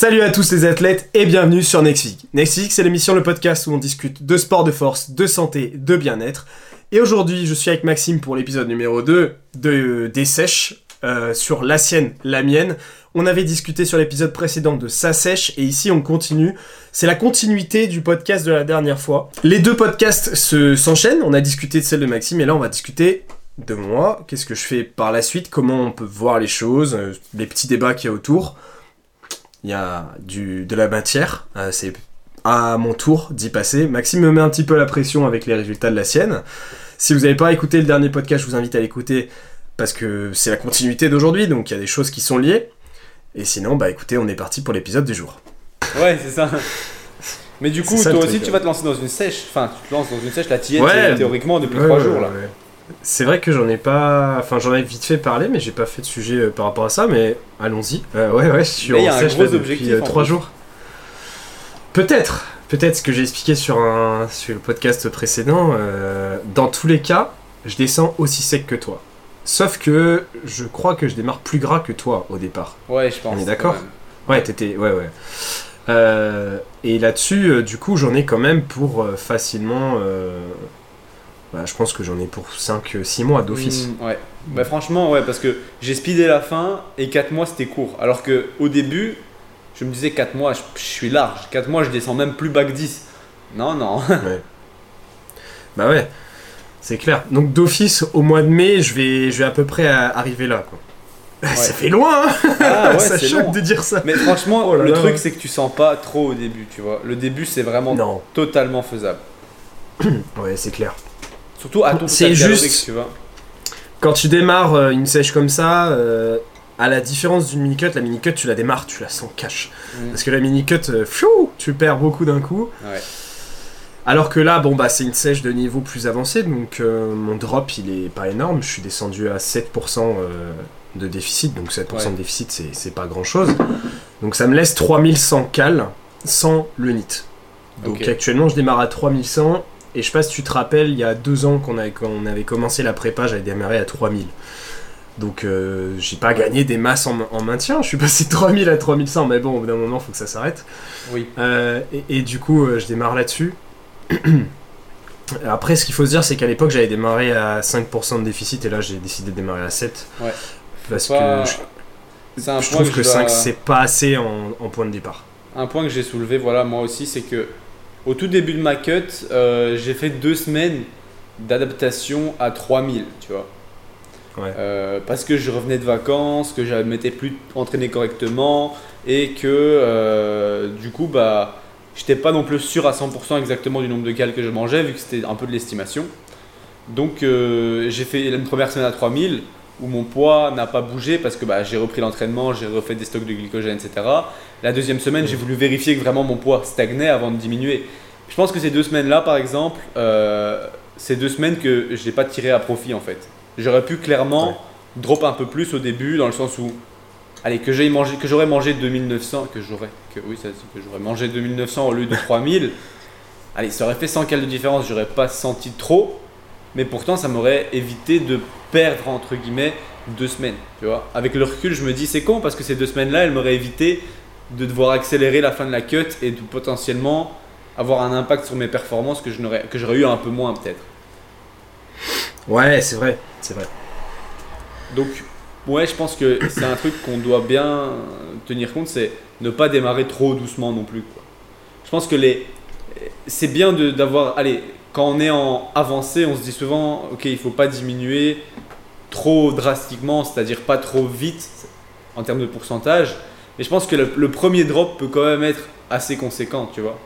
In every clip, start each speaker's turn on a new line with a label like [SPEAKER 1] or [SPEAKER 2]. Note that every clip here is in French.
[SPEAKER 1] Salut à tous les athlètes et bienvenue sur Nexfig. Nexfig, c'est l'émission, le podcast où on discute de sport de force, de santé, de bien-être. Et aujourd'hui, je suis avec Maxime pour l'épisode numéro 2 de Des Sèches euh, sur la sienne, la mienne. On avait discuté sur l'épisode précédent de Sa Sèche et ici on continue. C'est la continuité du podcast de la dernière fois. Les deux podcasts se s'enchaînent. On a discuté de celle de Maxime et là on va discuter de moi. Qu'est-ce que je fais par la suite? Comment on peut voir les choses? Euh, Les petits débats qu'il y a autour. Il y a du, de la matière. Euh, c'est à mon tour d'y passer. Maxime me met un petit peu la pression avec les résultats de la sienne. Si vous n'avez pas écouté le dernier podcast, je vous invite à l'écouter parce que c'est la continuité d'aujourd'hui, donc il y a des choses qui sont liées. Et sinon, bah écoutez, on est parti pour l'épisode du jour.
[SPEAKER 2] Ouais, c'est ça. Mais du coup,
[SPEAKER 1] ça,
[SPEAKER 2] toi aussi,
[SPEAKER 1] truc,
[SPEAKER 2] tu
[SPEAKER 1] ouais.
[SPEAKER 2] vas te lancer dans une sèche. Enfin, tu te lances dans une sèche, la tienne,
[SPEAKER 1] Ouais.
[SPEAKER 2] théoriquement depuis
[SPEAKER 1] Ouais,
[SPEAKER 2] 3
[SPEAKER 1] ouais,
[SPEAKER 2] jours là.
[SPEAKER 1] ouais. C'est vrai que j'en ai pas. Enfin, j'en ai vite fait parler, mais j'ai pas fait de sujet euh, par rapport à ça, mais allons-y. Euh, ouais, ouais, je suis
[SPEAKER 2] Mais il y
[SPEAKER 1] en
[SPEAKER 2] a un gros
[SPEAKER 1] depuis
[SPEAKER 2] objectif,
[SPEAKER 1] trois
[SPEAKER 2] plus.
[SPEAKER 1] jours. Peut-être, peut-être ce que j'ai expliqué sur, un, sur le podcast précédent. euh, dans tous les cas, je descends aussi sec que toi. Sauf que je crois que je démarre plus gras que toi au départ.
[SPEAKER 2] Ouais, je pense.
[SPEAKER 1] On est d'accord. Ouais, t'étais. Ouais, ouais. Euh, et là-dessus, euh, du coup, j'en ai quand même pour facilement. Bah, je pense que j'en ai pour 5-6 mois d'office.
[SPEAKER 2] Mm, ouais. Bah, franchement, ouais, parce que j'ai speedé la fin et 4 mois c'était court. Alors que au début, je me disais 4 mois, je, je suis large. 4 mois, je descends même plus bas que 10. Non, non.
[SPEAKER 1] Ouais. Bah ouais, c'est clair. Donc d'office, au mois de mai, je vais, je vais à peu près à- arriver là. Quoi. Ça fait loin, hein
[SPEAKER 2] Ah ouais,
[SPEAKER 1] Ça choque
[SPEAKER 2] long.
[SPEAKER 1] de dire ça.
[SPEAKER 2] Mais franchement,
[SPEAKER 1] Oh là
[SPEAKER 2] le
[SPEAKER 1] là.
[SPEAKER 2] truc c'est que tu sens pas trop au début, tu vois. Le début c'est vraiment
[SPEAKER 1] Non,
[SPEAKER 2] totalement faisable.
[SPEAKER 1] ouais, c'est clair.
[SPEAKER 2] Surtout à ton
[SPEAKER 1] C'est juste-
[SPEAKER 2] calorique, tu vois.
[SPEAKER 1] Quand tu démarres euh, une sèche comme ça, euh, à la différence d'une mini-cut, la mini-cut, tu la démarres, tu la sens cash.
[SPEAKER 2] Mm.
[SPEAKER 1] Parce que la mini-cut, euh, tu perds beaucoup d'un coup.
[SPEAKER 2] Ouais.
[SPEAKER 1] Alors que là, bon, bah, c'est une sèche de niveau plus avancé, donc euh, mon drop, il est pas énorme. Je suis descendu à 7% euh, de déficit, donc 7%
[SPEAKER 2] Ouais.
[SPEAKER 1] de déficit, c'est- pas grand chose. Donc ça me laisse 3100 cal sans le NIT. Donc actuellement, je démarre à 3100, et je sais pas si tu te rappelles, il y a deux ans qu'on avait, commencé la prépa, j'avais démarré à 3000. Donc euh, j'ai pas gagné des masses en, en maintien, je suis passé de 3000 à 3100, mais bon, au bout d'un moment, faut que ça s'arrête.
[SPEAKER 2] Oui.
[SPEAKER 1] Euh, et, et du coup, euh, je démarre là-dessus. Après, ce qu'il faut se dire, c'est qu'à l'époque, j'avais démarré à 5% de déficit et là, j'ai décidé de démarrer à 7.
[SPEAKER 2] Ouais.
[SPEAKER 1] Parce
[SPEAKER 2] Pas-
[SPEAKER 1] que je, trouve
[SPEAKER 2] que,
[SPEAKER 1] que
[SPEAKER 2] je
[SPEAKER 1] 5,
[SPEAKER 2] dois-
[SPEAKER 1] c'est pas assez en, en point de départ.
[SPEAKER 2] un point que j'ai soulevé, voilà, moi aussi, c'est que au tout début de ma cut, euh, j'ai fait deux semaines d'adaptation à 3000, tu vois.
[SPEAKER 1] Ouais.
[SPEAKER 2] Euh, parce que je revenais de vacances, que je ne m'étais plus entraîné correctement et que euh, du coup, bah, j'étais pas non plus sûr à 100% exactement du nombre de cales que je mangeais, vu que c'était un peu de l'estimation. Donc, j'ai fait une première semaine à 3000 où mon poids n'a pas bougé parce que bah, j'ai repris l'entraînement, j'ai refait des stocks de glycogène, etc. La deuxième semaine, j'ai voulu vérifier que vraiment mon poids stagnait avant de diminuer. Je pense que ces deux semaines-là, par exemple, euh, c'est deux semaines que je n'ai pas tiré à profit en fait. J'aurais pu clairement
[SPEAKER 1] Ouais.
[SPEAKER 2] drop un peu plus au début, dans le sens où, allez, que j'ai mangé, que j'aurais mangé 2900, que j'aurais, que oui, ça, que j'aurais mangé 2900 au lieu de 3000. allez, ça aurait fait 100 cales de différence, j'aurais pas senti trop, mais pourtant ça m'aurait évité de perdre entre guillemets deux semaines, tu vois. Avec le recul, je me dis c'est con parce que ces deux semaines-là, elles m'auraient évité de devoir accélérer la fin de la cut et de potentiellement avoir un impact sur mes performances que je n'aurais que j'aurais eu un peu moins peut-être.
[SPEAKER 1] Ouais, c'est vrai, c'est vrai.
[SPEAKER 2] Donc ouais, je pense que c'est un truc qu'on doit bien tenir compte, c'est ne pas démarrer trop doucement non plus. quoi. Je pense que les c'est bien de- d'avoir allez quand on est en avancé, on se dit souvent ok il faut pas diminuer trop drastiquement, c'est-à-dire pas trop vite en termes de pourcentage. Mais je pense que le, le premier drop peut quand même être assez conséquent, tu vois.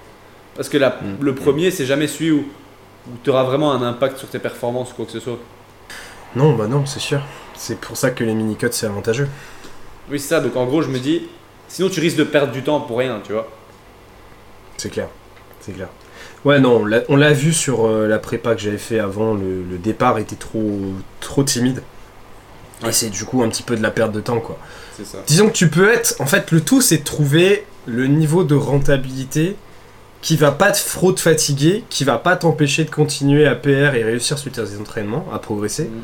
[SPEAKER 2] Parce que la-
[SPEAKER 1] Mm.
[SPEAKER 2] le premier, c'est jamais celui où, tu auras vraiment un impact sur tes performances ou quoi que ce soit.
[SPEAKER 1] Non, bah non, c'est sûr. C'est pour ça que les mini-cuts, c'est avantageux.
[SPEAKER 2] Oui, c'est ça. Donc en gros, je me dis, sinon tu risques de perdre du temps pour rien, tu vois.
[SPEAKER 1] C'est clair. C'est clair. Ouais, non, on l'a- vu sur euh, la prépa que j'avais fait avant. Le, le départ était trop, trop timide. Et c'est du coup un petit peu de la perte de temps, quoi.
[SPEAKER 2] C'est ça.
[SPEAKER 1] Disons que tu peux être. En fait, le tout, c'est de trouver le niveau de rentabilité qui va pas te te fatiguer, qui va pas t'empêcher de continuer à PR et réussir sur tes entraînements, à progresser,
[SPEAKER 2] Mm.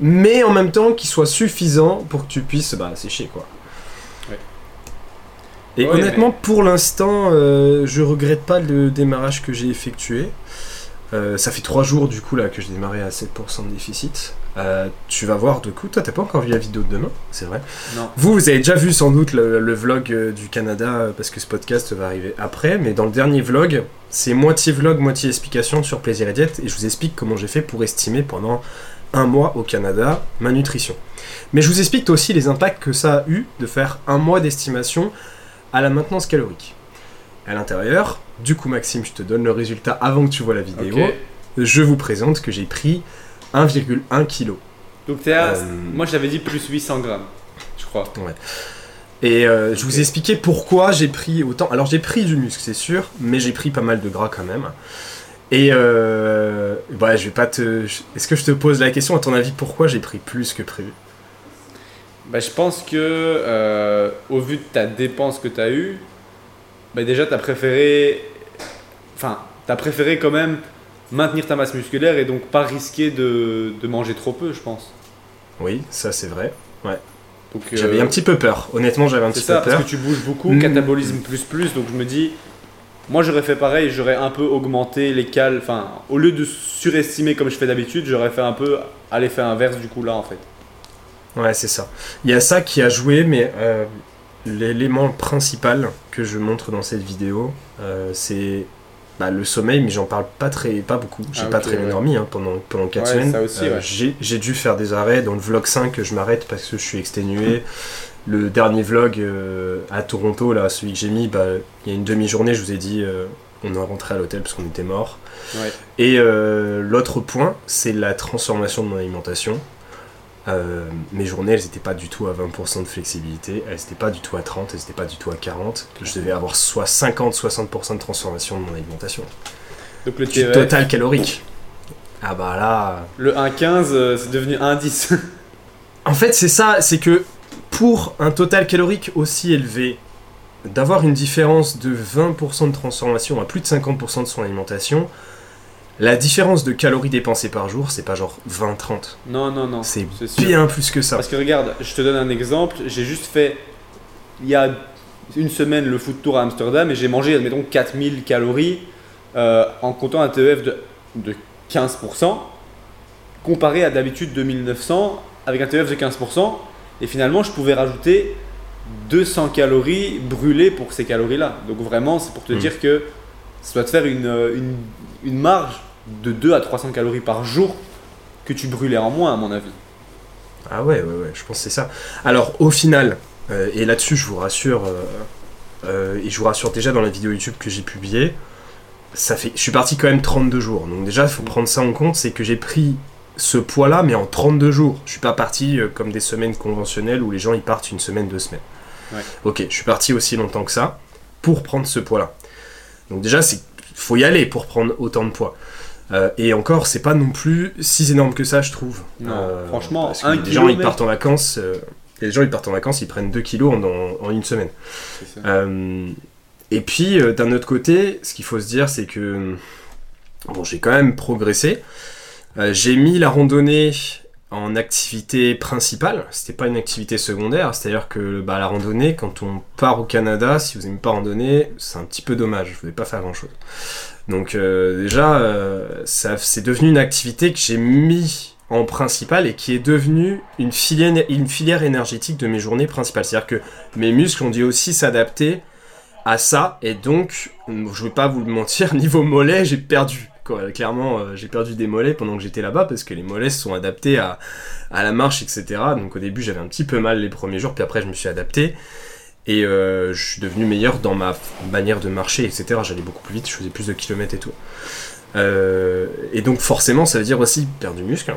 [SPEAKER 1] mais en même temps qui soit suffisant pour que tu puisses bah, sécher, quoi. Et
[SPEAKER 2] Ouais,
[SPEAKER 1] honnêtement, pour l'instant, euh, je regrette pas le démarrage que j'ai effectué. Euh, ça fait trois jours du coup là que j'ai démarré à 7% de déficit. Euh, tu vas voir du coup, toi t'as pas encore vu la vidéo de demain, c'est vrai.
[SPEAKER 2] Non.
[SPEAKER 1] Vous, vous avez déjà vu sans doute le, le vlog euh, du Canada parce que ce podcast va arriver après, mais dans le dernier vlog, c'est moitié vlog, moitié explication sur plaisir et diète et je vous explique comment j'ai fait pour estimer pendant un mois au Canada ma nutrition. Mais je vous explique aussi les impacts que ça a eu de faire un mois d'estimation à la maintenance calorique. À l'intérieur, du coup Maxime, je te donne le résultat avant que tu vois la vidéo. Je vous présente que j'ai pris 1,1 kg.
[SPEAKER 2] Donc à-
[SPEAKER 1] Euh,
[SPEAKER 2] moi j'avais dit plus 800 grammes, je crois.
[SPEAKER 1] Et euh, je vous ai expliqué pourquoi j'ai pris autant. Alors j'ai pris du muscle, c'est sûr, mais j'ai pris pas mal de gras quand même. Et euh, bah, je vais pas te. Est-ce que je te pose la question à ton avis pourquoi j'ai pris plus que prévu?
[SPEAKER 2] Bah, je pense que euh, au vu de ta dépense que tu as eue, bah, déjà tu as préféré enfin, tu as préféré quand même maintenir ta masse musculaire et donc pas risquer de, de manger trop peu, je pense.
[SPEAKER 1] Oui, ça c'est vrai.
[SPEAKER 2] Donc
[SPEAKER 1] J'avais
[SPEAKER 2] euh,
[SPEAKER 1] un petit peu peur. Honnêtement, j'avais un
[SPEAKER 2] c'est
[SPEAKER 1] petit
[SPEAKER 2] ça
[SPEAKER 1] peu
[SPEAKER 2] parce
[SPEAKER 1] peur.
[SPEAKER 2] que tu bouges beaucoup,
[SPEAKER 1] Mm.
[SPEAKER 2] catabolisme plus plus donc je me dis moi j'aurais fait pareil, j'aurais un peu augmenté les cales, enfin au lieu de surestimer comme je fais d'habitude, j'aurais fait un peu à l'effet inverse du coup là en fait.
[SPEAKER 1] Ouais, c'est ça. Il y a ça qui a joué, mais euh, l'élément principal que je montre dans cette vidéo, euh, c'est bah, le sommeil, mais j'en parle pas très, pas beaucoup. J'ai
[SPEAKER 2] Ah,
[SPEAKER 1] pas très bien
[SPEAKER 2] ouais.
[SPEAKER 1] dormi hein, pendant, pendant 4
[SPEAKER 2] Ouais,
[SPEAKER 1] semaines.
[SPEAKER 2] ouais.
[SPEAKER 1] j'ai, dû faire des arrêts. Dans le vlog 5, je m'arrête parce que je suis exténué. Le dernier vlog euh, à Toronto, là, celui que j'ai mis, bah, il y a une demi-journée, je vous ai dit, euh, on est rentré à l'hôtel parce qu'on était mort. Et euh, l'autre point, c'est la transformation de mon alimentation. Euh, mes journées, elles n'étaient pas du tout à 20% de flexibilité, elles n'étaient pas du tout à 30, elles n'étaient pas du tout à 40. Je devais avoir soit 50-60% de transformation de mon alimentation.
[SPEAKER 2] Donc le
[SPEAKER 1] Du
[SPEAKER 2] TEF,
[SPEAKER 1] total calorique. Ah bah là...
[SPEAKER 2] le 1,15 euh, c'est devenu 1,10.
[SPEAKER 1] En fait, c'est ça, c'est que pour un total calorique aussi élevé, d'avoir une différence de 20% de transformation à plus de 50% de son alimentation, la différence de calories dépensées par jour, c'est pas genre 20-30.
[SPEAKER 2] non, non, non.
[SPEAKER 1] C'est bien plus que ça.
[SPEAKER 2] Parce que regarde, je te donne un exemple. J'ai juste fait, il y a une semaine, le foot tour à Amsterdam et j'ai mangé, admettons, 4000 calories euh, en comptant un TEF de, de 15%, comparé à d'habitude 2900 avec un TEF de 15%. Et finalement, je pouvais rajouter 200 calories brûlées pour ces calories-là. Donc vraiment, c'est pour te
[SPEAKER 1] Mm.
[SPEAKER 2] dire que ça doit te faire une, une, une marge de 2 à 300 calories par jour que tu brûlais en moins, à mon avis.
[SPEAKER 1] Ah ouais, ouais, ouais, je pense que c'est ça. Alors, au final, euh, et là-dessus, je vous rassure, euh, euh, et je vous rassure déjà dans la vidéo YouTube que j'ai publiée, ça fait, je suis parti quand même 32 jours. Donc déjà, il faut prendre ça en compte, c'est que j'ai pris ce poids-là, mais en 32 jours. Je suis pas parti comme des semaines conventionnelles où les gens ils partent une semaine, deux semaines.
[SPEAKER 2] Ouais.
[SPEAKER 1] Ok, je suis parti aussi longtemps que ça pour prendre ce poids-là. Donc déjà, c'est faut y aller pour prendre autant de poids. Euh, et encore, c'est pas non plus si énorme que ça, je trouve.
[SPEAKER 2] Non,
[SPEAKER 1] Euh,
[SPEAKER 2] franchement,
[SPEAKER 1] parce que
[SPEAKER 2] un
[SPEAKER 1] les gens ils partent en vacances. euh, les gens ils partent en vacances, ils prennent 2 kilos en, en- en une semaine.
[SPEAKER 2] Ça.
[SPEAKER 1] Euh, et puis d'un autre côté, ce qu'il faut se dire, c'est que bon, j'ai quand même progressé. J'ai mis la randonnée en activité principale. C'était pas une activité secondaire. C'est-à-dire que bah, la randonnée, quand on part au Canada, si vous n'aimez pas randonner, c'est un petit peu dommage. Vous ne pas faire grand-chose. Donc euh, déjà, euh, ça, c'est devenu une activité que j'ai mis en principal et qui est devenue une filière, énergétique de mes journées principales. C'est-à-dire que mes muscles ont dû aussi s'adapter à ça et donc, je vais pas vous le mentir, niveau mollet, j'ai perdu. Clairement, euh, j'ai perdu des mollets pendant que j'étais là-bas parce que les mollets sont adaptés à la marche, etc. Donc au début, j'avais un petit peu mal les premiers jours, puis après, je me suis adapté. Et euh, je suis devenu meilleur dans ma manière de marcher, etc. J'allais beaucoup plus vite, je faisais plus de kilomètres et tout. Euh, et donc forcément, ça veut dire aussi perdre du muscle.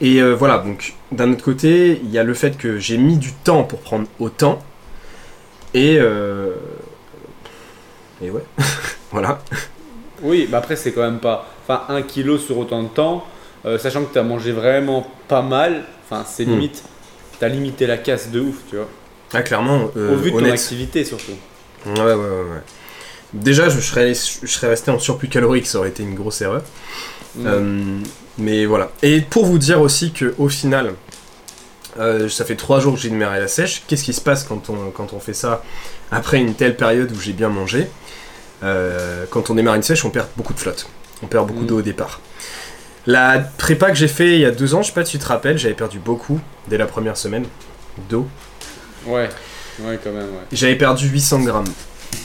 [SPEAKER 1] Et euh, voilà, donc d'un autre côté, il y a le fait que j'ai mis du temps pour prendre autant. Et... Et ouais, voilà.
[SPEAKER 2] Oui, bah après, c'est quand même pas. Enfin, un kilo sur autant de temps, sachant que tu as mangé vraiment pas mal, enfin, c'est
[SPEAKER 1] Hmm.
[SPEAKER 2] limite. Tu as limité la casse de ouf, tu vois.
[SPEAKER 1] Ah, clairement, euh,
[SPEAKER 2] Au vu de ton
[SPEAKER 1] honnête.
[SPEAKER 2] activité surtout.
[SPEAKER 1] Ouais, ouais, ouais, ouais. Déjà, je serais, je serais resté en surplus calorique, ça aurait été une grosse erreur.
[SPEAKER 2] Mm.
[SPEAKER 1] Euh, mais voilà. Et pour vous dire aussi que au final, Euh, ça fait trois jours que j'ai une mer à la sèche. Qu'est-ce qui se passe quand on, quand on fait ça après une telle période où j'ai bien mangé? Euh, Quand on démarre une sèche, on perd beaucoup de flotte. On perd beaucoup
[SPEAKER 2] Mm.
[SPEAKER 1] d'eau au départ. La prépa que j'ai fait il y a deux ans, je sais pas si tu te rappelles, j'avais perdu beaucoup dès la première semaine d'eau.
[SPEAKER 2] Ouais, ouais, quand même, ouais.
[SPEAKER 1] J'avais perdu 800 grammes.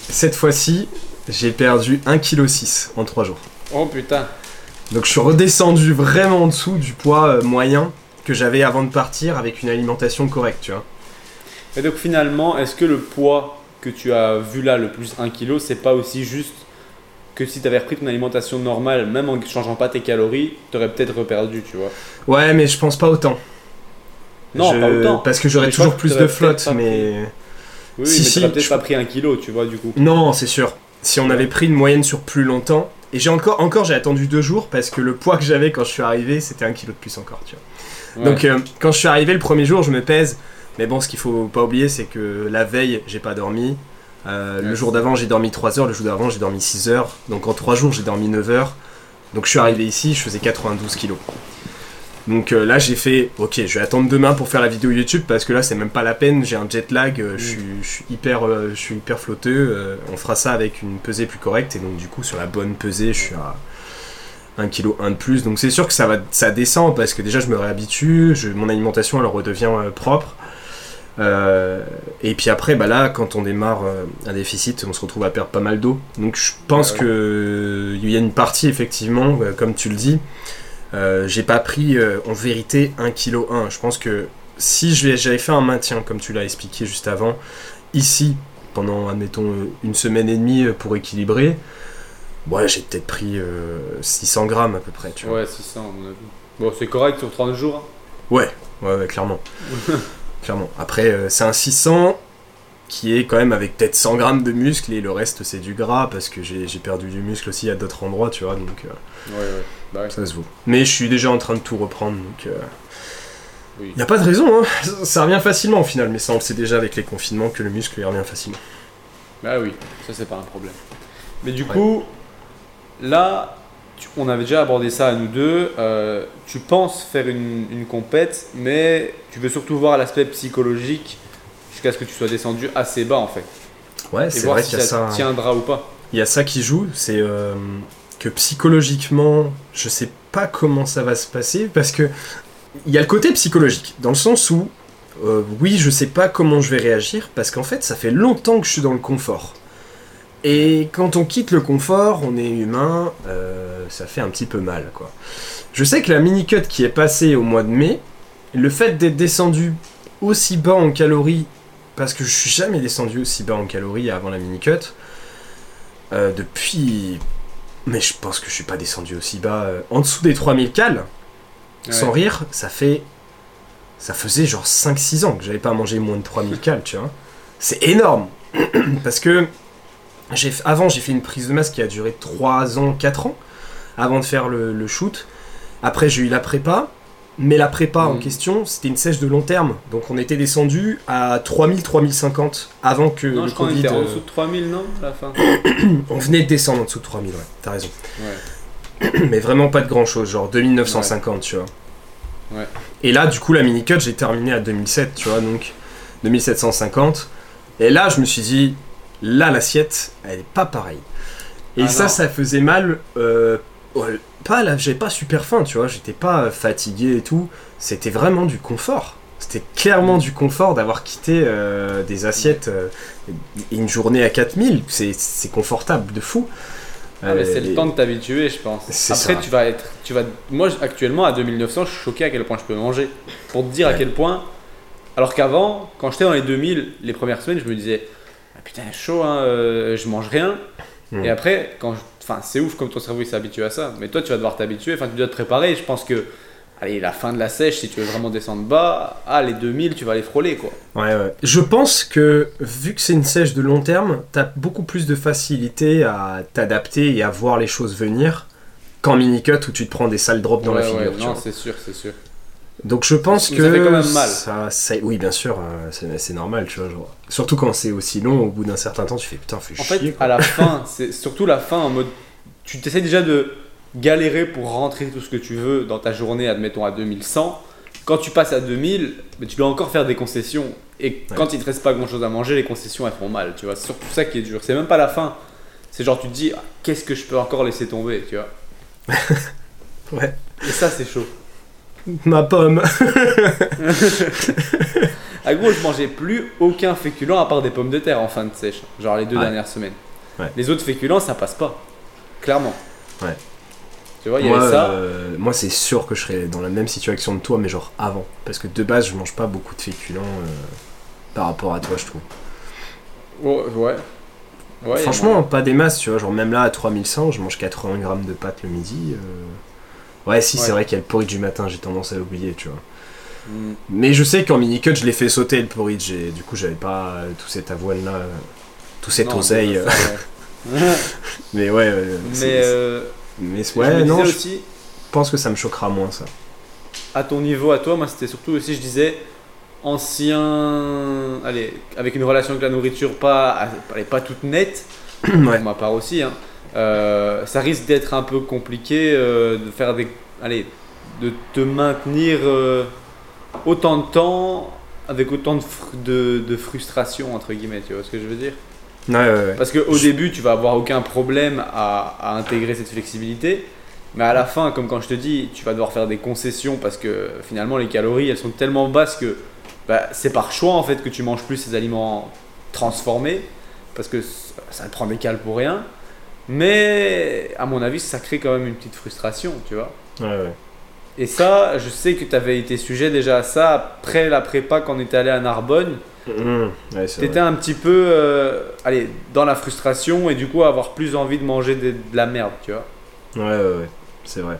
[SPEAKER 1] Cette fois-ci, j'ai perdu 1,6 kg en trois jours.
[SPEAKER 2] Oh putain.
[SPEAKER 1] Donc je suis redescendu vraiment en dessous du poids euh, moyen que j'avais avant de partir avec une alimentation correcte, tu vois.
[SPEAKER 2] Et donc finalement, est-ce que le poids que tu as vu là, le plus 1 kg, c'est pas aussi juste que si tu avais repris ton alimentation normale, même en changeant pas tes calories, tu aurais peut-être reperdu, tu vois?
[SPEAKER 1] Ouais, mais je pense pas autant.
[SPEAKER 2] Non,
[SPEAKER 1] Je-
[SPEAKER 2] pas autant.
[SPEAKER 1] Parce que j'aurais toujours plus de flotte, mais...
[SPEAKER 2] Oui,
[SPEAKER 1] Si,
[SPEAKER 2] mais
[SPEAKER 1] si,
[SPEAKER 2] peut-être
[SPEAKER 1] je-
[SPEAKER 2] pas pris un kilo, tu vois, du coup.
[SPEAKER 1] Non, c'est sûr. Si on avait pris une moyenne sur plus longtemps... Et j'ai encore, encore j'ai attendu deux jours parce que le poids que j'avais quand je suis arrivé, c'était un kilo de plus encore, tu vois.
[SPEAKER 2] Ouais.
[SPEAKER 1] Donc euh, quand je suis arrivé le premier jour, je me pèse. Mais bon, ce qu'il faut pas oublier, c'est que la veille, j'ai pas dormi. Euh, le jour d'avant, j'ai dormi 3 heures. Le jour d'avant, j'ai dormi 6 heures. Donc en 3 jours, j'ai dormi 9 heures. Donc je suis arrivé ici, je faisais 92 kilos. Donc euh, là, j'ai fait, ok, je vais attendre demain pour faire la vidéo YouTube parce que là, c'est même pas la peine. J'ai un jet lag, euh, je, suis, je suis hyper, euh, je suis hyper flotteux. on fera ça avec une pesée plus correcte. Et donc du coup, sur la bonne pesée, je suis à 1 kg 1 de plus. Donc c'est sûr que ça, va, ça descend parce que déjà je me réhabitue, je, mon alimentation elle redevient propre. Et puis après, bah là, quand on démarre un déficit, on se retrouve à perdre pas mal d'eau. Donc je pense
[SPEAKER 2] Ah ouais.
[SPEAKER 1] que il y a une partie effectivement, comme tu le dis, euh, j'ai pas pris euh, en vérité 1 kg 1. Je pense que si j'avais fait un maintien, comme tu l'as expliqué juste avant, ici, pendant, admettons, euh, une semaine et demie pour équilibrer, ouais, j'ai peut-être pris euh, 600 grammes à peu près, tu vois.
[SPEAKER 2] Ouais, 600 à mon avis. Bon, c'est correct sur 30 jours. hein.
[SPEAKER 1] Ouais, ouais, ouais, clairement. clairement. Après, c'est un 600 qui est quand même avec peut-être 100 grammes de muscle et le reste c'est du gras parce que j'ai j'ai perdu du muscle aussi à d'autres endroits, tu vois, donc euh,
[SPEAKER 2] Ouais, ouais. Bah ouais.
[SPEAKER 1] ça se vaut. Mais je suis déjà en train de tout reprendre, donc il
[SPEAKER 2] Oui.
[SPEAKER 1] n'y a pas de raison, hein. ça, revient facilement au final, mais ça on le sait déjà avec les confinements que le muscle il revient facilement.
[SPEAKER 2] Bah oui, ça c'est pas un problème. Mais du
[SPEAKER 1] Ouais.
[SPEAKER 2] coup, là, tu- on avait déjà abordé ça à nous deux. euh, tu penses faire une, une compète, mais tu veux surtout voir l'aspect psychologique jusqu'à ce que tu sois descendu assez bas en fait.
[SPEAKER 1] Ouais, c'est
[SPEAKER 2] voir
[SPEAKER 1] vrai
[SPEAKER 2] si
[SPEAKER 1] qu'il y a
[SPEAKER 2] ça,
[SPEAKER 1] ça.
[SPEAKER 2] tiendra ou pas.
[SPEAKER 1] Il y a ça qui joue, c'est euh, que psychologiquement, je sais pas comment ça va se passer parce que il y a le côté psychologique dans le sens où euh, oui, je sais pas comment je vais réagir parce qu'en fait, ça fait longtemps que je suis dans le confort. Et quand on quitte le confort, on est humain, euh, ça fait un petit peu mal, quoi. Je sais que la mini-cut qui est passée au mois de mai, le fait d'être descendu aussi bas en calories, parce que je suis jamais descendu aussi bas en calories avant la mini-cut, euh, depuis... Mais je pense que je suis pas descendu aussi bas. euh, en dessous des 3000 cales, sans rire, ça fait... Ça faisait genre 5-6 ans que j'avais pas mangé moins de 3000 cales, tu vois. C'est énorme Parce que... Avant, j'ai fait une prise de masse qui a duré 3 ans, 4 ans, avant de faire le, le shoot. Après, j'ai eu la prépa. Mais la prépa en
[SPEAKER 2] Mm.
[SPEAKER 1] question, c'était une sèche de long terme. Donc on était descendu à 3000, 3050 avant que
[SPEAKER 2] Non,
[SPEAKER 1] le
[SPEAKER 2] je crois qu'on
[SPEAKER 1] Covid...
[SPEAKER 2] était en
[SPEAKER 1] euh,
[SPEAKER 2] dessous de 3000, non À la fin
[SPEAKER 1] on venait de descendre en dessous de 3000, ouais, t'as raison.
[SPEAKER 2] Ouais.
[SPEAKER 1] Mais vraiment pas de grand chose, genre 2950, tu vois.
[SPEAKER 2] Ouais.
[SPEAKER 1] Et là, du coup, la mini-cut, j'ai terminé à 2007, tu vois, donc 2750. Et là, je me suis dit, là, l'assiette, elle est pas pareille. Et
[SPEAKER 2] Ah
[SPEAKER 1] ça,
[SPEAKER 2] non.
[SPEAKER 1] ça faisait mal. euh, pas là, j'avais pas super faim, tu vois, j'étais pas fatigué et tout. C'était vraiment du confort. C'était clairement du confort d'avoir quitté euh, des assiettes euh, une journée à 4000. C'est c'est confortable de fou.
[SPEAKER 2] Ah, mais c'est
[SPEAKER 1] Euh,
[SPEAKER 2] le temps de t'habituer, je pense.
[SPEAKER 1] C'est
[SPEAKER 2] Après,
[SPEAKER 1] ça.
[SPEAKER 2] tu vas être. Tu vas... Moi, actuellement, à 2900, je suis choqué à quel point je peux manger. Pour te dire à quel point. Alors qu'avant, quand j'étais dans les 2000, les premières semaines, je me disais ah, Putain, chaud, hein, euh, je mange rien. Et après, quand je- enfin, c'est ouf comme ton cerveau il s'est habitué à ça. Mais toi, tu vas devoir t'habituer. Enfin, tu dois te préparer. Je pense que. Allez, la fin de la sèche, si tu veux vraiment descendre bas, ah, les 2000, tu vas les frôler, quoi.
[SPEAKER 1] Ouais, ouais. Je pense que vu que c'est une sèche de long terme, t'as beaucoup plus de facilité à t'adapter et à voir les choses venir qu'en mini-cut où tu te prends des sales drops dans la figure.
[SPEAKER 2] ouais, non, c'est sûr, c'est sûr.
[SPEAKER 1] Donc je pense que
[SPEAKER 2] ça fait quand même mal.
[SPEAKER 1] ça- ça- oui, bien sûr, euh, c'est normal, tu vois. Genre. Surtout quand c'est aussi long, au bout d'un certain temps, tu fais putain, fais
[SPEAKER 2] En
[SPEAKER 1] chier.
[SPEAKER 2] fait,
[SPEAKER 1] quoi.
[SPEAKER 2] à la fin, c'est surtout la fin en mode. Tu t'essaies déjà de galérer pour rentrer tout ce que tu veux dans ta journée, admettons à 2100. quand tu passes à 2000, mais tu dois encore faire des concessions. Et quand il te reste pas grand chose à manger, les concessions elles font mal, tu vois. C'est surtout ça qui est dur. C'est même pas la fin. C'est genre, tu te dis, ah, qu'est-ce que je peux encore laisser tomber, tu vois.
[SPEAKER 1] Ouais.
[SPEAKER 2] Et ça, c'est chaud.
[SPEAKER 1] Ma pomme.
[SPEAKER 2] À gros, je mangeais plus aucun féculent à part des pommes de terre en fin de sèche, genre les deux
[SPEAKER 1] Ouais.
[SPEAKER 2] dernières semaines.
[SPEAKER 1] Ouais.
[SPEAKER 2] Les autres féculents, ça passe pas. Clairement.
[SPEAKER 1] Ouais.
[SPEAKER 2] Tu vois, il y
[SPEAKER 1] moi,
[SPEAKER 2] avait ça.
[SPEAKER 1] euh, moi, c'est sûr que je serais dans la même situation que toi, mais genre avant. Parce que de base, je mange pas beaucoup de féculents euh, par rapport à toi, je trouve.
[SPEAKER 2] Oh, ouais. Ouais,
[SPEAKER 1] Franchement, pas des masses, tu vois. Genre, même là, à 3100, je mange 80 grammes de pâtes le midi. euh. Ouais, si, c'est vrai qu'il y a le porridge du matin, j'ai tendance à l'oublier, tu vois.
[SPEAKER 2] Mm.
[SPEAKER 1] Mais je sais qu'en mini-cut, je l'ai fait sauter le porridge, et du coup, j'avais pas euh, tout cet avoine-là, euh, tout cet
[SPEAKER 2] Non,
[SPEAKER 1] oseille. euh. mais ouais,
[SPEAKER 2] Mais euh,
[SPEAKER 1] ouais, non, je
[SPEAKER 2] aussi,
[SPEAKER 1] pense que ça me choquera moins, ça.
[SPEAKER 2] à ton niveau, à toi, moi c'était surtout aussi, je disais, ancien. Allez, avec une relation avec la nourriture pas, pas toute nette,
[SPEAKER 1] ouais.
[SPEAKER 2] pour ma part aussi, hein, euh, ça risque d'être un peu compliqué euh, de faire des. Allez, de te maintenir euh, autant de temps avec autant de, fr- de, de frustration, entre guillemets, tu vois ce que je veux dire?
[SPEAKER 1] Ouais, ouais, ouais.
[SPEAKER 2] Parce qu'au
[SPEAKER 1] Je-
[SPEAKER 2] début, tu vas avoir aucun problème à, à intégrer cette flexibilité. Mais à la fin, comme quand je te dis, tu vas devoir faire des concessions parce que finalement les calories elles sont tellement basses que bah, c'est par choix en fait que tu manges plus ces aliments transformés parce que ça- te prend des cales pour rien. Mais à mon avis, ça crée quand même une petite frustration, tu vois.
[SPEAKER 1] Ouais, ouais.
[SPEAKER 2] Et ça, je sais que tu avais été sujet déjà à ça après la prépa quand on était allé à Narbonne.
[SPEAKER 1] Mmh, ouais,
[SPEAKER 2] T'étais
[SPEAKER 1] vrai.
[SPEAKER 2] un petit peu euh, allez, dans la frustration et du coup avoir plus envie de manger de, de la merde, tu vois.
[SPEAKER 1] Ouais, ouais, ouais, c'est vrai.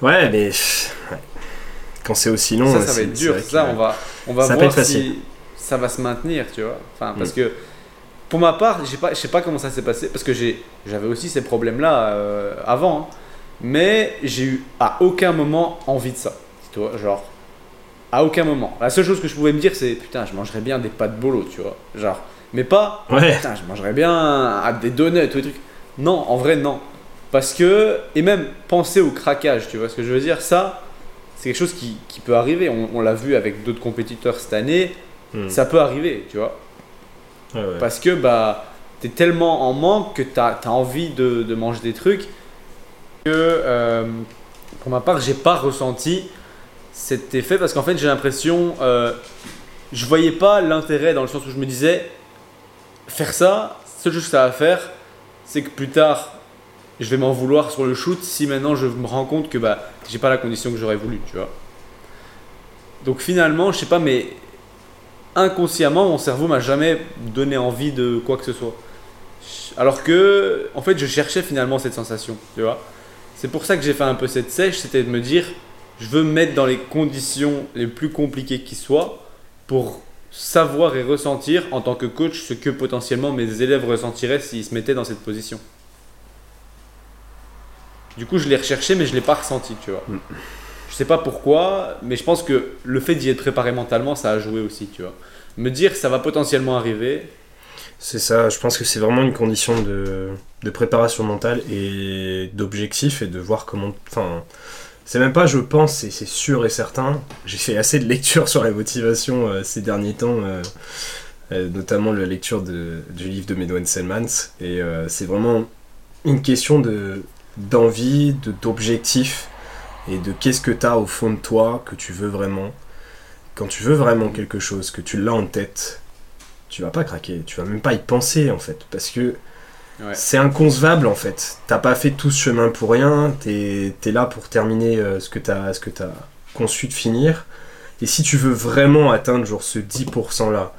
[SPEAKER 1] Ouais, mais quand c'est aussi long,
[SPEAKER 2] ça, ça va être dur. Ça, on va, on va
[SPEAKER 1] Ça
[SPEAKER 2] voir si
[SPEAKER 1] facile.
[SPEAKER 2] ça va se maintenir, tu vois. Enfin, parce
[SPEAKER 1] Mm.
[SPEAKER 2] que pour ma part, je sais pas comment ça s'est passé parce que j'avais aussi ces problèmes-là euh, avant, hein. mais j'ai eu à aucun moment envie de ça. Tu vois, genre à aucun moment. La seule chose que je pouvais me dire, c'est putain, je mangerais bien des pâtes bolo, tu vois. Genre, mais pas
[SPEAKER 1] Ouais,
[SPEAKER 2] putain, je mangerais bien ah, des donuts ou des trucs. Non, en vrai, non. Parce que, et même penser au craquage, tu vois ce que je veux dire Ça, c'est quelque chose qui, qui peut arriver. On, on l'a vu avec d'autres compétiteurs cette année.
[SPEAKER 1] Mmh.
[SPEAKER 2] Ça peut arriver, tu vois. Parce que, bah, t'es tellement en manque que t'as as envie de, de manger des trucs que, euh, pour ma part, j'ai pas ressenti cet effet parce qu'en fait, j'ai l'impression, euh, je voyais pas l'intérêt dans le sens où je me disais, faire ça, seule chose que ça va faire, c'est que plus tard, je vais m'en vouloir sur le shoot si maintenant je me rends compte que bah, j'ai pas la condition que j'aurais voulu, tu vois. Donc finalement, je sais pas, mais inconsciemment, mon cerveau m'a jamais donné envie de quoi que ce soit. Alors que, en fait, je cherchais finalement cette sensation, tu vois. C'est pour ça que j'ai fait un peu cette sèche, c'était de me dire, je veux me mettre dans les conditions les plus compliquées qui soient pour savoir et ressentir en tant que coach ce que potentiellement mes élèves ressentiraient s'ils se mettaient dans cette position. Du coup, je l'ai recherché, mais je l'ai pas ressenti, tu vois. Sais pas pourquoi, mais je pense que le fait d'y être préparé mentalement, ça a joué aussi, tu vois. Me dire ça va potentiellement arriver,
[SPEAKER 1] C'est ça, je pense que c'est vraiment une condition de, de préparation mentale et d'objectif et de voir comment. Enfin, c'est même pas je pense, c'est sûr et certain. J'ai fait assez de lectures sur la motivation euh, ces derniers temps, euh, euh, notamment la lecture du livre de Medouane Selmans. Et euh, c'est vraiment une question de d'envie, de- d'objectif et de qu'est-ce que tu as au fond de toi que tu veux vraiment. Quand tu veux vraiment quelque chose, que tu l'as en tête, tu vas pas craquer, tu vas même pas y penser en fait, parce que
[SPEAKER 2] Ouais.
[SPEAKER 1] c'est inconcevable en fait. T'as pas fait tout ce chemin pour rien, t'es es là pour terminer euh, ce que t'as ce que t'as conçu de finir. Et si tu veux vraiment atteindre genre ce 10% là,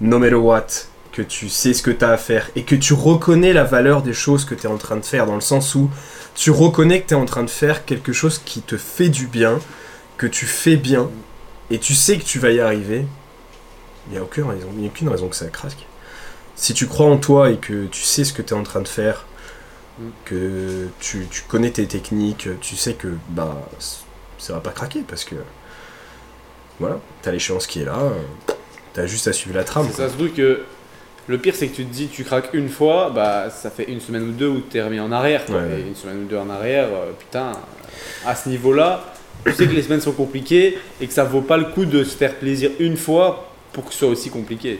[SPEAKER 1] no matter what, que tu sais ce que t'as à faire et que tu reconnais la valeur des choses que t'es en train de faire, dans le sens où tu reconnais que t'es en train de faire quelque chose qui te fait du bien, que tu fais bien, et tu sais que tu vas y arriver, il n'y a aucune raison, il y a aucune raison que ça craque. Si tu crois en toi et que tu sais ce que tu es en train de faire,
[SPEAKER 2] Mm.
[SPEAKER 1] que tu, tu connais tes techniques, tu sais que bah ça va pas craquer parce que voilà, t'as l'échéance qui est là, euh, t'as juste à suivre la trame.
[SPEAKER 2] C'est ça, surtout que le pire, c'est que tu te dis, tu craques une fois, bah ça fait une semaine ou deux où tu es remis en arrière. quoi.
[SPEAKER 1] Ouais, ouais.
[SPEAKER 2] Et une semaine ou deux en arrière, euh, putain, à ce niveau-là, tu sais que les semaines sont compliquées et que ça vaut pas le coup de se faire plaisir une fois pour que ce soit aussi compliqué.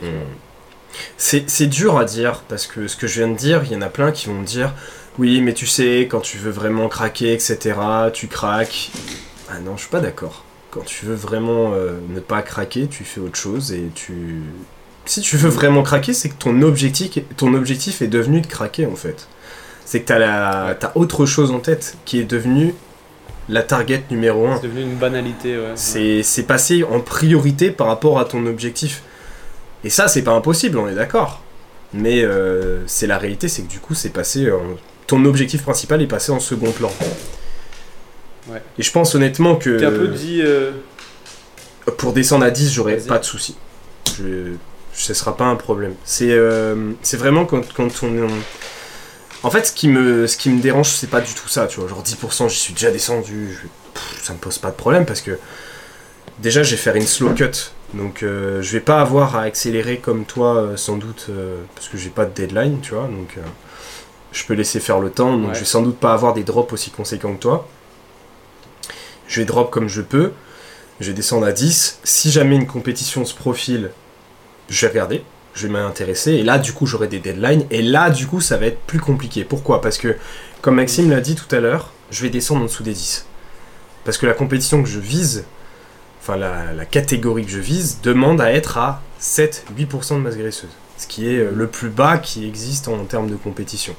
[SPEAKER 1] C'est c'est dur à dire parce que ce que je viens de dire, il y en a plein qui vont me dire oui, mais tu sais, quand tu veux vraiment craquer, etc., tu craques. Ah non, je suis pas d'accord. Quand tu veux vraiment euh, ne pas craquer, tu fais autre chose et tu. Si tu veux vraiment craquer, c'est que ton objectif, ton objectif est devenu de craquer en fait. C'est que t'as la, t'as autre chose en tête qui est devenue la target numéro 1.
[SPEAKER 2] C'est devenu une banalité, ouais.
[SPEAKER 1] C'est c'est passé en priorité par rapport à ton objectif. Et ça, c'est pas impossible, on est d'accord. Mais euh, c'est la réalité, c'est que du coup, c'est passé. en- ton objectif principal est passé en second plan.
[SPEAKER 2] Ouais.
[SPEAKER 1] Et je pense honnêtement que
[SPEAKER 2] T'es un peu dit. euh,
[SPEAKER 1] pour descendre à 10, j'aurais pas de soucis. Je, ce sera pas un problème. C'est euh, vraiment quand, quand on. En fait, ce qui me, ce qui me dérange, c'est pas du tout ça, tu vois. Genre 10%, j'y suis déjà descendu. je- pff, ça me pose pas de problème parce que déjà, je vais faire une slow cut. Donc, euh, je vais pas avoir à accélérer comme toi, euh, sans doute, euh, parce que j'ai pas de deadline, tu vois. Donc, je peux laisser faire le temps. Donc,
[SPEAKER 2] Ouais.
[SPEAKER 1] je vais sans doute pas avoir des drops aussi conséquents que toi. Je vais drop comme je peux. Je vais descendre à 10. Si jamais une compétition se profile, je vais regarder. Je vais m'intéresser. Et là, du coup, j'aurai des deadlines. Et là, du coup, ça va être plus compliqué. Pourquoi? Parce que, comme Maxime l'a dit tout à l'heure, je vais descendre en dessous des 10. Parce que la compétition que je vise, enfin la, catégorie que je vise, demande à être à 7-8% de masse graisseuse. Ce qui est euh, le plus bas qui existe en termes de compétition.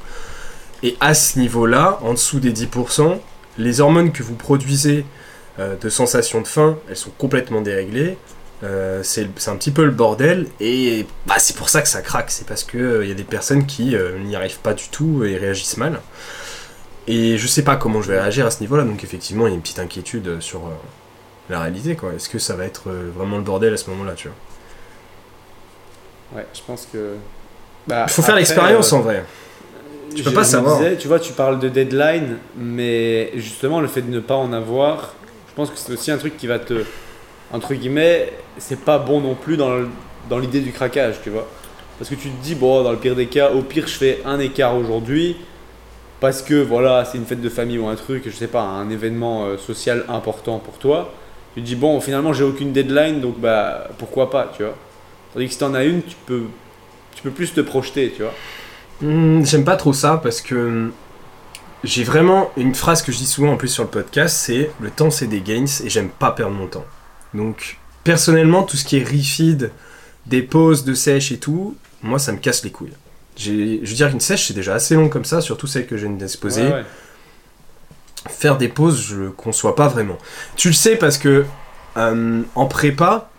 [SPEAKER 1] Et à ce niveau-là, en dessous des 10%, les hormones que vous produisez euh, de sensation de faim, elles sont complètement déréglées. Euh, c'est un petit peu le bordel et bah, c'est pour ça que ça craque. C'est parce qu'il y a des personnes qui euh, n'y arrivent pas du tout et réagissent mal. Et je sais pas comment je vais réagir à ce niveau-là, donc effectivement il y a une petite inquiétude euh, sur euh, la réalité. quoi. Est-ce que ça va être euh, vraiment le bordel à ce moment-là tu vois?
[SPEAKER 2] Ouais, je pense que. Bah,
[SPEAKER 1] Il faut faire l'expérience
[SPEAKER 2] euh,
[SPEAKER 1] en vrai. tu peux pas savoir.
[SPEAKER 2] disais, tu vois, tu parles de deadline, mais justement, le fait de ne pas en avoir, je pense que c'est aussi un truc qui va te. Entre guillemets, c'est pas bon non plus dans, dans l'idée du craquage, tu vois. Parce que tu te dis, bon, dans le pire des cas, au pire, je fais un écart aujourd'hui, parce que voilà, c'est une fête de famille ou un truc, je sais pas, un événement euh, social important pour toi. Tu te dis, bon, finalement, j'ai aucune deadline, donc bah, pourquoi pas, tu vois. Tandis que si t'en as une, tu peux, tu peux plus te projeter, tu vois.
[SPEAKER 1] Hmm, J'aime pas trop ça parce que hmm, j'ai vraiment une phrase que je dis souvent en plus sur le podcast, c'est le temps c'est des gains et j'aime pas perdre mon temps. Donc personnellement tout ce qui est refeed, des pauses de sèche et tout, moi ça me casse les couilles. J'ai- Je veux dire qu'une sèche c'est déjà assez long comme ça, surtout celle que je viens d'exposer.
[SPEAKER 2] Ouais, ouais.
[SPEAKER 1] Faire des pauses, je le conçois pas vraiment. Tu le sais parce que euh, en prépa,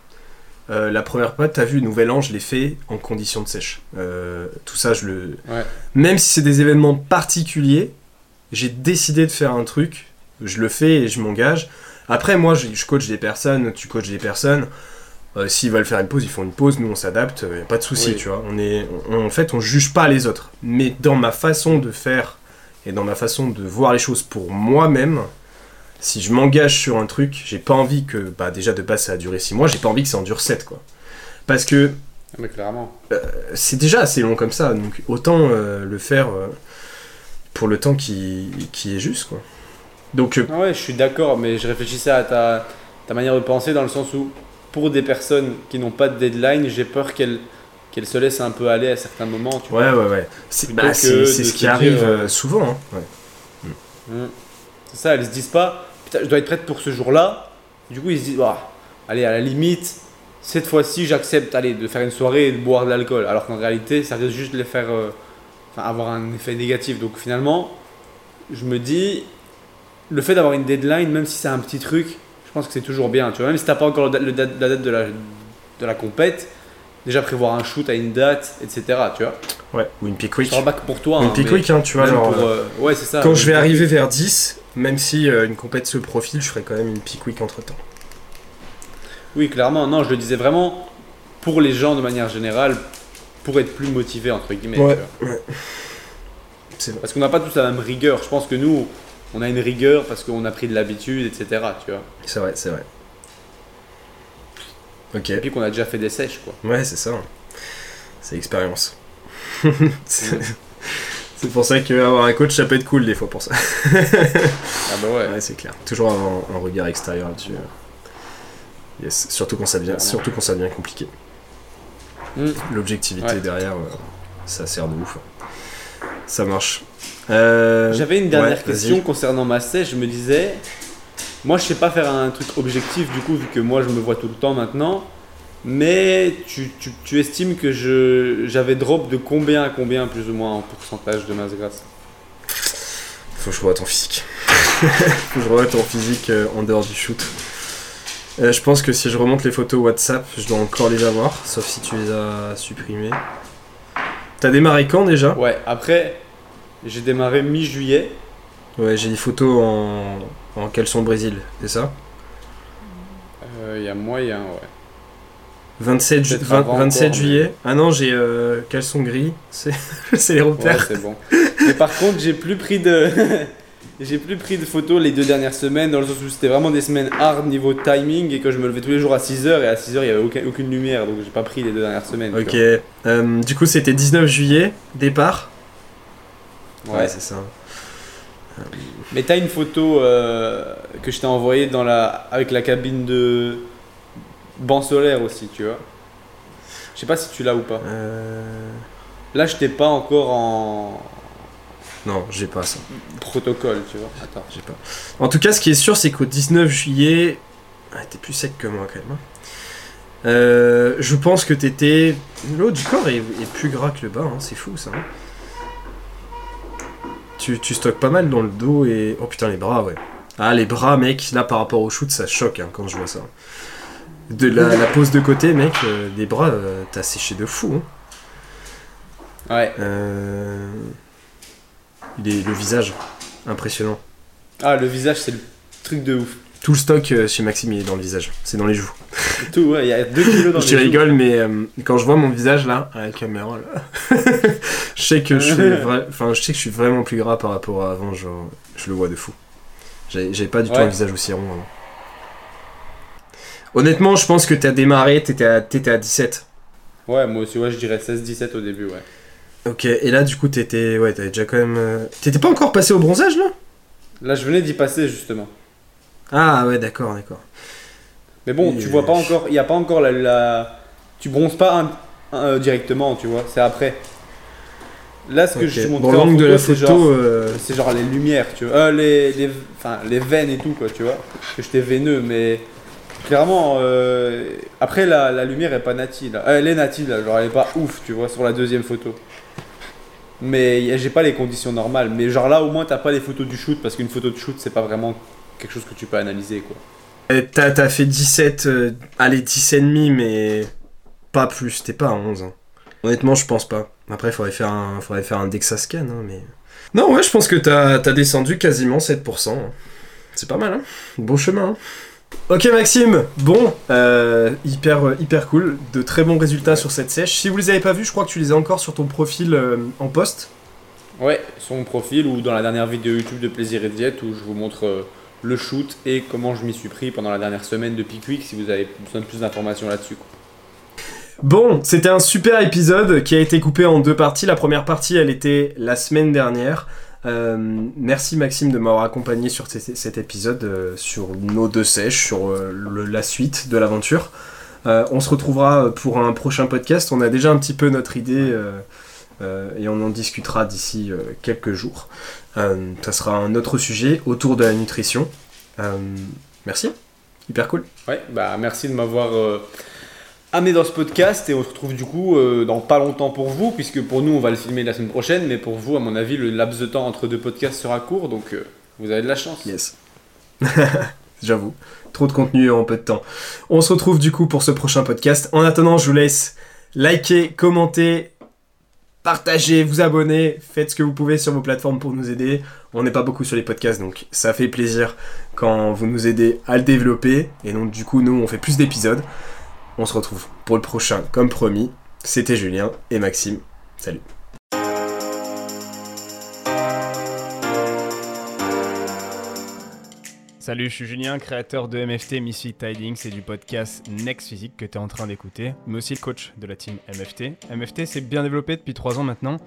[SPEAKER 1] euh, la première fois, t'as vu, Nouvel An, je l'ai fait en condition de sèche. Euh, tout ça, je le.
[SPEAKER 2] Ouais.
[SPEAKER 1] Même si c'est des événements particuliers, j'ai décidé de faire un truc, je le fais et je m'engage. Après, moi, je, je coach des personnes, tu coaches des personnes. Euh, S'ils veulent faire une pause, ils font une pause, nous on s'adapte, il a pas de souci,
[SPEAKER 2] Oui.
[SPEAKER 1] tu vois. On est, on- en fait, on juge pas les autres. Mais dans ma façon de faire et dans ma façon de voir les choses pour moi-même, si je m'engage sur un truc, j'ai pas envie que, bah déjà de base ça a duré 6 mois, j'ai pas envie que ça en dure 7 quoi. Parce que
[SPEAKER 2] Ah, Mais clairement.
[SPEAKER 1] c'est déjà assez long comme ça, donc autant euh, le faire euh, pour le temps qui, qui est juste quoi. Donc euh,
[SPEAKER 2] Ah ouais, je suis d'accord, mais je réfléchissais à ta, ta manière de penser dans le sens où, pour des personnes qui n'ont pas de deadline, j'ai peur qu'elles qu'elles se laissent un peu aller à certains moments. Tu
[SPEAKER 1] ouais ouais ouais, c'est bah, ce qui arrive
[SPEAKER 2] euh,
[SPEAKER 1] euh, souvent. hein, ouais.
[SPEAKER 2] vois. Mm. C'est ça, elles se disent pas, putain, je dois être prête pour ce jour-là. Du coup, ils se disent, Ouah, allez, à la limite, cette fois-ci, j'accepte allez, de faire une soirée et de boire de l'alcool. Alors qu'en réalité, ça risque juste de les faire euh, avoir un effet négatif. Donc finalement, je me dis, le fait d'avoir une deadline, même si c'est un petit truc, je pense que c'est toujours bien. Tu vois, même si t'as pas encore le la date de la, de la compète, déjà prévoir un shoot à une date, etc. Tu vois,
[SPEAKER 1] Ouais, ou une pick week.
[SPEAKER 2] je back pour toi.
[SPEAKER 1] Une
[SPEAKER 2] hein,
[SPEAKER 1] pick week, hein, tu vois, genre.
[SPEAKER 2] pour,
[SPEAKER 1] euh,
[SPEAKER 2] euh, ouais, c'est ça.
[SPEAKER 1] Quand je vais
[SPEAKER 2] pick
[SPEAKER 1] arriver vers 10, même si euh, une compète se profile, je ferai quand même une pick week entre temps.
[SPEAKER 2] Oui, clairement. Non, je le disais vraiment pour les gens de manière générale, pour être plus motivés, entre guillemets.
[SPEAKER 1] Ouais. vrai.
[SPEAKER 2] Parce qu'on n'a pas tous la même rigueur. Je pense que nous, on a une rigueur parce qu'on a pris de l'habitude, etc. Tu vois.
[SPEAKER 1] C'est vrai, c'est vrai. Ok.
[SPEAKER 2] Et puis qu'on a déjà fait des sèches, quoi.
[SPEAKER 1] Ouais, c'est ça. C'est l'expérience. C'est- pour ça qu'avoir un coach, ça peut être cool des fois pour ça.
[SPEAKER 2] Ah bah ouais.
[SPEAKER 1] Ouais, c'est clair. Toujours avoir un, regard extérieur là-dessus. Yes. Surtout quand ça devient, surtout quand ça devient compliqué.
[SPEAKER 2] Mm.
[SPEAKER 1] L'objectivité
[SPEAKER 2] Ouais.
[SPEAKER 1] derrière, euh, ça sert de ouf. Ça marche. Euh,
[SPEAKER 2] J'avais une dernière
[SPEAKER 1] ouais,
[SPEAKER 2] question concernant ma sèche. Je me disais, moi je sais pas faire un truc objectif du coup, vu que moi je me vois tout le temps maintenant. Mais tu, tu- tu estimes que je j'avais drop de combien à combien plus ou moins en pourcentage de masse grasse?
[SPEAKER 1] Faut que je revoie ton physique. Faut que je revoie ton physique euh, en dehors du shoot. Euh, je pense que si je remonte les photos WhatsApp, je dois encore les avoir, sauf si tu les as supprimées. T'as démarré quand déjà?
[SPEAKER 2] Ouais, après j'ai démarré mi-juillet.
[SPEAKER 1] Ouais, j'ai des photos en, en caleçon Brésil, c'est ça?
[SPEAKER 2] Euh, Il y a moyen, ouais.
[SPEAKER 1] 27, ju-
[SPEAKER 2] Peut-être
[SPEAKER 1] 20
[SPEAKER 2] avant
[SPEAKER 1] 27
[SPEAKER 2] encore, mais-
[SPEAKER 1] juillet. Ah non, j'ai euh, caleçon gris, c'est les
[SPEAKER 2] Ouais,
[SPEAKER 1] repères.
[SPEAKER 2] c'est bon. Mais par contre, j'ai plus pris de. j'ai plus pris de photos les deux dernières semaines, dans le sens où c'était vraiment des semaines hard niveau timing et que je me levais tous les jours à 6h et à 6h il n'y avait aucun- aucune lumière donc j'ai pas pris les deux dernières semaines.
[SPEAKER 1] Ok, euh, du coup c'était 19 juillet, départ
[SPEAKER 2] Ouais.
[SPEAKER 1] c'est ça.
[SPEAKER 2] Mais t'as une photo euh, que je t'ai envoyée dans la... avec la cabine de banc solaire aussi, tu vois. Je sais pas si tu l'as ou pas.
[SPEAKER 1] Euh...
[SPEAKER 2] Là, je t'ai pas encore en
[SPEAKER 1] Non, j'ai pas ça.
[SPEAKER 2] protocole, tu vois. Attends.
[SPEAKER 1] J'ai pas. En tout cas, ce qui est sûr, c'est qu'au 19 juillet. Ah, t'es plus sec que moi quand même. hein. Euh, je pense que t'étais. Le haut du corps est, est plus gras que le bas, hein, c'est fou ça. hein. Tu, tu stockes pas mal dans le dos et. Oh putain, les bras, ouais. Ah, les bras, mec, là par rapport au shoot, ça choque hein, quand je vois ça. De la, la pose de côté, mec, euh, des bras, euh, t'as séché de fou. hein.
[SPEAKER 2] Ouais.
[SPEAKER 1] Euh... le visage, impressionnant.
[SPEAKER 2] Ah, le visage, c'est le truc de ouf.
[SPEAKER 1] Tout le stock euh, chez Maxime, il est dans le visage, c'est dans les joues.
[SPEAKER 2] Tout, ouais, il y a 2 kilos dans
[SPEAKER 1] je rigole, mais euh, quand je vois mon visage là, à la caméra, là, je sais que je suis, vra- enfin, je sais que je suis vraiment plus gras par rapport à avant. Genre, je le vois de fou. J'avais pas du tout un visage aussi rond avant. Honnêtement, je pense que t'as démarré, t'étais à, à 17.
[SPEAKER 2] Ouais, moi aussi, ouais, je dirais 16-17 au début, ouais.
[SPEAKER 1] Ok, et là, du coup, t'étais, ouais, t'avais déjà quand même. euh, T'étais pas encore passé au bronzage là?
[SPEAKER 2] Là, je venais d'y passer justement.
[SPEAKER 1] Ah ouais, d'accord, d'accord.
[SPEAKER 2] Mais bon, tu vois pas encore, il y a pas encore la, la- tu bronzes pas un- un- euh, directement, tu vois, c'est après. Là, ce que je te
[SPEAKER 1] Bon,
[SPEAKER 2] montrais en
[SPEAKER 1] l'angle de la
[SPEAKER 2] c'est
[SPEAKER 1] photo.
[SPEAKER 2] genre-
[SPEAKER 1] euh,
[SPEAKER 2] c'est genre les lumières, tu vois, Euh, les, les, enfin, les veines et tout, quoi, tu vois. Que j'étais veineux, mais clairement, euh, après la, la lumière est pas native, là. Euh, elle est native, là, genre elle est pas ouf, tu vois, sur la deuxième photo. Mais j'ai pas les conditions normales. Mais genre là, au moins, t'as pas les photos du shoot, parce qu'une photo de shoot, c'est pas vraiment quelque chose que tu peux analyser, quoi.
[SPEAKER 1] Euh, T'as t'as fait 17, euh, allez 10 et demi, mais pas plus, t'es pas à 11. hein. Honnêtement, je pense pas. Après, faudrait faire un, faudrait faire un Dexa scan, hein, mais... Non, ouais, je pense que t'as as descendu quasiment 7%. hein. C'est pas mal, hein Bon chemin, hein Ok Maxime, bon, euh, hyper, euh, hyper cool, de très bons résultats
[SPEAKER 2] Ouais.
[SPEAKER 1] sur cette sèche. Si vous les avez pas vus, je crois que tu les as encore sur ton profil euh, en poste.
[SPEAKER 2] Ouais, sur mon profil ou dans la dernière vidéo YouTube de Plaisir et Diète où je vous montre le shoot et comment je m'y suis pris pendant la dernière semaine de Pickwick si vous avez besoin de plus d'informations là-dessus.
[SPEAKER 1] Bon, c'était un super épisode qui a été coupé en deux parties. La première partie, elle était la semaine dernière. Euh, merci Maxime de m'avoir accompagné sur cet épisode, euh, sur nos deux sèches, sur euh, la suite de l'aventure. On se retrouvera pour un prochain podcast. On a déjà un petit peu notre idée et on en discutera d'ici euh, quelques jours. Euh, ça sera un autre sujet autour de la nutrition. Euh, merci, hyper cool.
[SPEAKER 2] Ouais, bah merci de m'avoir euh, amené dans ce podcast et on se retrouve du coup euh, dans pas longtemps pour vous puisque pour nous on va le filmer la semaine prochaine mais pour vous à mon avis le laps de temps entre deux podcasts sera court donc euh, vous avez de la chance.
[SPEAKER 1] Yes. J'avoue. Trop de contenu en peu de temps. On se retrouve du coup pour ce prochain podcast. En attendant, je vous laisse liker, commenter, partager, vous abonner. Faites ce que vous pouvez sur vos plateformes pour nous aider. On n'est pas beaucoup sur les podcasts, donc ça fait plaisir quand vous nous aidez à le développer. Et donc du coup, nous, on fait plus d'épisodes. On se retrouve pour le prochain, comme promis. C'était Julien et Maxime. Salut. Salut, je suis Julien, créateur de MFT Misfit Tidings et du podcast Next Physique que tu es en train d'écouter, mais aussi le coach de la team MFT. MFT s'est bien développé depuis 3 ans maintenant.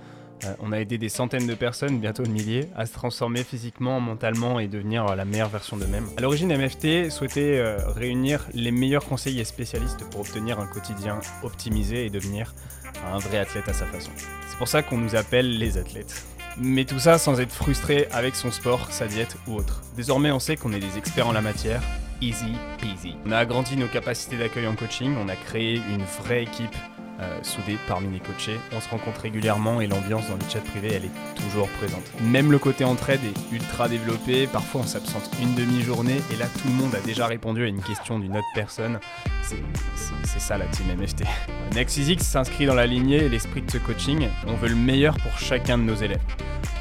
[SPEAKER 1] Euh, on a aidé des centaines de personnes, bientôt de milliers, à se transformer physiquement, mentalement et devenir la meilleure version d'eux-mêmes. À l'origine, MFT souhaitait euh, réunir les meilleurs conseillers spécialistes pour obtenir un quotidien optimisé et devenir un vrai athlète à sa façon. C'est pour ça qu'on nous appelle les athlètes. Mais tout ça sans être frustré avec son sport, sa diète ou autre. Désormais, on sait qu'on est des experts en la matière. Easy peasy. On a agrandi nos capacités d'accueil en coaching, on a créé une vraie équipe euh, soudée parmi les coachés. On se rencontre régulièrement et l'ambiance dans les chats privés, elle est toujours présente. Même le côté entraide est ultra développé. Parfois, on s'absente une demi-journée et là, tout le monde a déjà répondu à une question d'une autre personne. C'est ça la team MFT. Next Physics s'inscrit dans la lignée et l'esprit de ce coaching. On veut le meilleur pour chacun de nos élèves.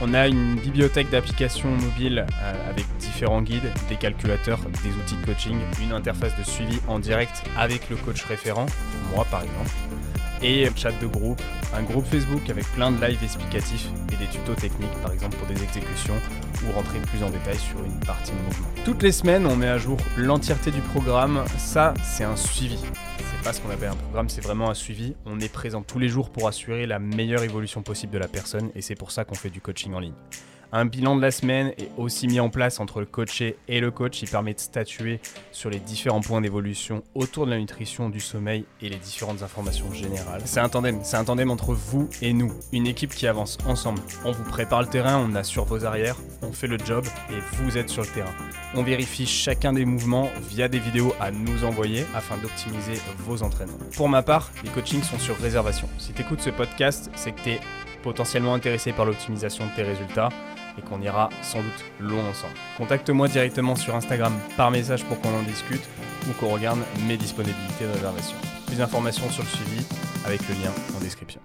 [SPEAKER 1] On a une bibliothèque d'applications mobiles euh, avec différents guides, des calculateurs, des outils de coaching, une interface de suivi en direct avec le coach référent, moi par exemple, et un chat de groupe, un groupe Facebook avec plein de lives explicatifs et des tutos techniques par exemple pour des exécutions ou rentrer plus en détail sur une partie de mouvement. Toutes les semaines, on met à jour l'entièreté du programme. Ça, c'est un suivi c'est pas ce qu'on appelle un programme, c'est vraiment un suivi. On est présent tous les jours pour assurer la meilleure évolution possible de la personne et c'est pour ça qu'on fait du coaching en ligne. Un bilan de la semaine est aussi mis en place entre le coaché et le coach. Il permet de statuer sur les différents points d'évolution autour de la nutrition, du sommeil et les différentes informations générales. C'est un tandem, c'est un tandem entre vous et nous. Une équipe qui avance ensemble. On vous prépare le terrain, on assure vos arrières, on fait le job et vous êtes sur le terrain. On vérifie chacun des mouvements via des vidéos à nous envoyer afin d'optimiser vos entraînements. Pour ma part, les coachings sont sur réservation. Si tu écoutes ce podcast, c'est que tu es potentiellement intéressé par l'optimisation de tes résultats et qu'on ira sans doute long ensemble. Contacte-moi directement sur Instagram par message pour qu'on en discute ou qu'on regarde mes disponibilités de réservation. Plus d'informations sur le suivi avec le lien en description.